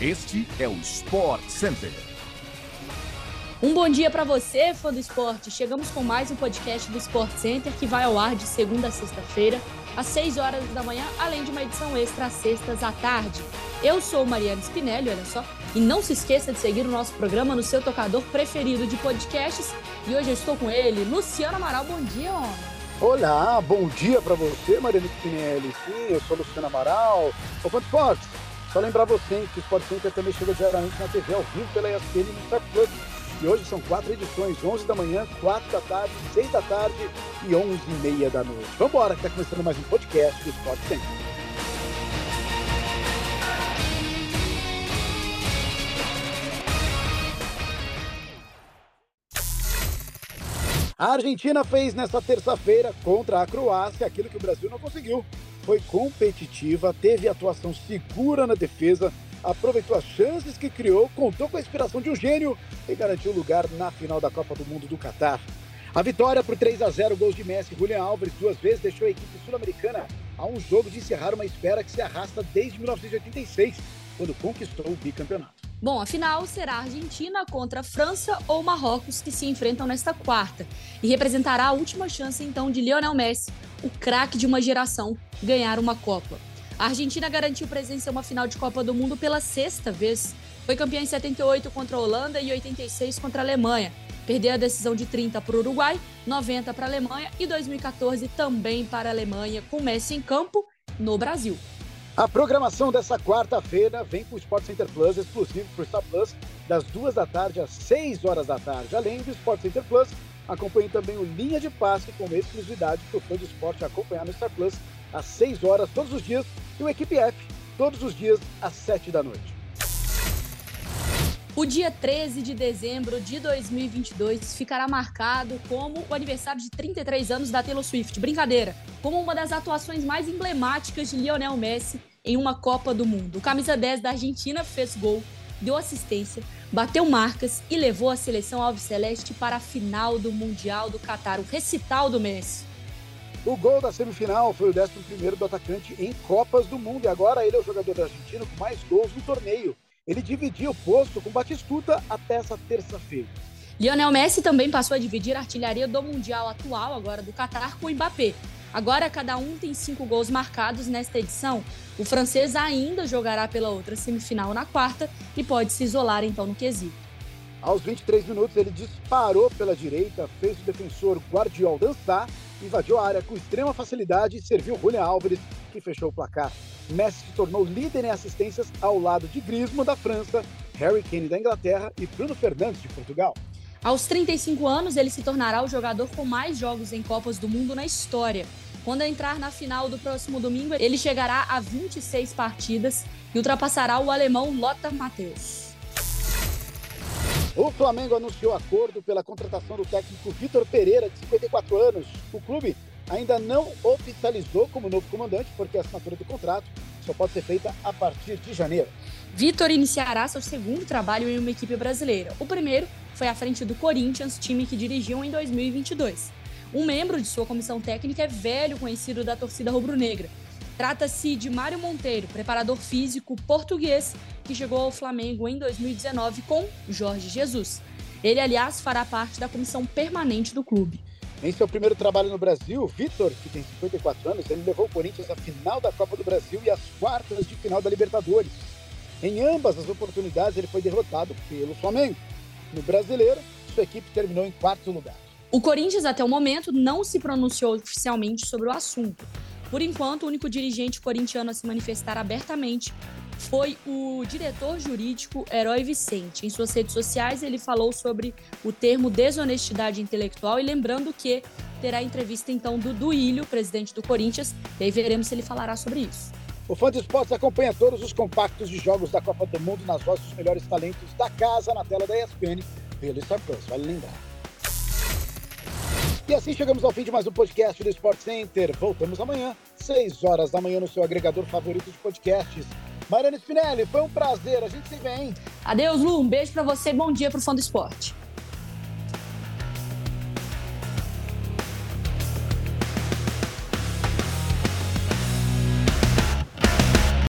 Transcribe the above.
Este é o Sport Center. Um bom dia para você, fã do esporte. Chegamos com mais um podcast do Sport Center que vai ao ar de segunda a sexta-feira, às 6 horas da manhã, além de uma edição extra às sextas à tarde. Eu sou Mariana Spinelli, olha só, e não se esqueça de seguir o nosso programa no seu tocador preferido de podcasts. E hoje eu estou com ele, Luciano Amaral. Bom dia, homem. Olá, bom dia para você, Mariana Spinelli. Sim, eu sou Luciano Amaral. Ô, Fã Esportes, só lembrar você que o Sport Center também chega diariamente na TV ao vivo pela ESPN no Star Plus. E hoje são quatro edições, 11 da manhã, 4 da tarde, 6 da tarde e 11 e meia da noite. Vamos embora, que está começando mais um podcast do Sport Center. A Argentina fez nesta terça-feira contra a Croácia aquilo que o Brasil não conseguiu foi competitiva, teve atuação segura na defesa, aproveitou as chances que criou, contou com a inspiração de um gênio e garantiu lugar na final da Copa do Mundo do Catar. A vitória por 3 a 0 gols de Messi e Julian Alves duas vezes deixou a equipe sul-americana a um jogo de encerrar uma espera que se arrasta desde 1986, quando conquistou o bicampeonato. Bom, a final será Argentina contra França ou Marrocos que se enfrentam nesta quarta e representará a última chance então de Lionel Messi, o craque de uma geração, ganhar uma Copa. A Argentina garantiu presença em uma final de Copa do Mundo pela sexta vez. Foi campeã em 78 contra a Holanda e 86 contra a Alemanha. Perdeu a decisão de 30 para o Uruguai, 90 para a Alemanha e 2014 também para a Alemanha, com Messi em campo no Brasil. A programação dessa quarta-feira vem com o Sport Center Plus, exclusivo para o Star Plus, das duas da tarde às 6 horas da tarde. Além do Sport Center Plus, acompanhe também o Linha de Passe com exclusividade para o fã de esporte acompanhar no Star Plus às 6 horas todos os dias e o Equipe F todos os dias às 7 da noite. O dia 13 de dezembro de 2022 ficará marcado como o aniversário de 33 anos da Taylor Swift. Brincadeira, como uma das atuações mais emblemáticas de Lionel Messi em uma Copa do Mundo. O camisa 10 da Argentina fez gol, deu assistência, bateu marcas e levou a seleção alviceleste para a final do Mundial do Catar, o recital do Messi. O gol da semifinal foi o 11 do atacante em Copas do Mundo e agora ele é o jogador argentino com mais gols no torneio. Ele dividia o posto com Batistuta até essa terça-feira. Lionel Messi também passou a dividir a artilharia do Mundial atual, agora do Catar, com o Mbappé. Agora cada um tem cinco gols marcados nesta edição. O francês ainda jogará pela outra semifinal na quarta e pode se isolar então no quesito. Aos 23 minutos ele disparou pela direita, fez o defensor Guardiol dançar invadiu a área com extrema facilidade e serviu Julian Álvares, que fechou o placar. Messi se tornou líder em assistências ao lado de Griezmann da França, Harry Kane da Inglaterra e Bruno Fernandes de Portugal. Aos 35 anos, ele se tornará o jogador com mais jogos em Copas do Mundo na história. Quando entrar na final do próximo domingo, ele chegará a 26 partidas e ultrapassará o alemão Lothar Matthäus. O Flamengo anunciou acordo pela contratação do técnico Vitor Pereira, de 54 anos. O clube ainda não oficializou como novo comandante, porque a assinatura do contrato só pode ser feita a partir de janeiro. Vitor iniciará seu segundo trabalho em uma equipe brasileira. O primeiro foi à frente do Corinthians, time que dirigiu em 2022. Um membro de sua comissão técnica é velho conhecido da torcida rubro-negra Trata-se de Mário Monteiro, preparador físico português que chegou ao Flamengo em 2019 com Jorge Jesus. Ele, aliás, fará parte da comissão permanente do clube. Em seu primeiro trabalho no Brasil, Vitor, que tem 54 anos, ele levou o Corinthians à final da Copa do Brasil e às quartas de final da Libertadores. Em ambas as oportunidades, ele foi derrotado pelo Flamengo. No brasileiro, sua equipe terminou em quarto lugar. O Corinthians, até o momento, não se pronunciou oficialmente sobre o assunto. Por enquanto, o único dirigente corintiano a se manifestar abertamente foi o diretor jurídico Herói Vicente. Em suas redes sociais, ele falou sobre o termo desonestidade intelectual e lembrando que terá entrevista então do Duílio, presidente do Corinthians, e aí veremos se ele falará sobre isso. O Fã de Esportes acompanha todos os compactos de jogos da Copa do Mundo nas vozes dos melhores talentos da casa na tela da ESPN pelo Star Plus, vale lembrar. E assim chegamos ao fim de mais um podcast do Sport Center. Voltamos amanhã, 6 horas da manhã, no seu agregador favorito de podcasts. Mariana Spinelli, foi um prazer. A gente se vê, hein? Adeus, Lu. Um beijo para você. Bom dia pro fã do esporte.